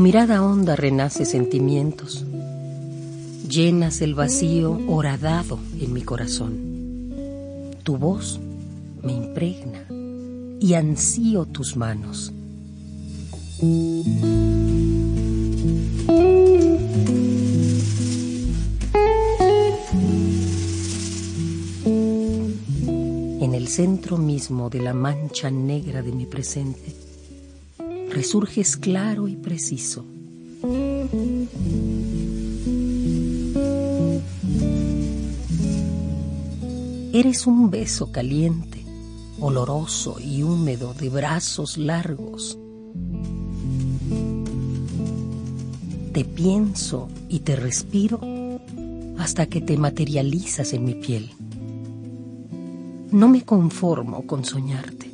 mirada honda renace sentimientos. Llenas el vacío horadado en mi corazón. Tu voz me impregna y ansío tus manos. En el centro mismo de la mancha negra de mi presente, resurges claro y preciso. Eres un beso caliente, oloroso y húmedo de brazos largos. Te pienso y te respiro hasta que te materializas en mi piel. No me conformo con soñarte.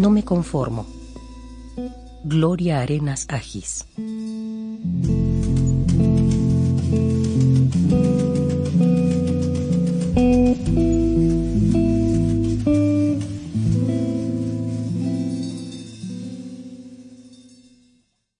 No me conformo. Gloria Arenas Agis.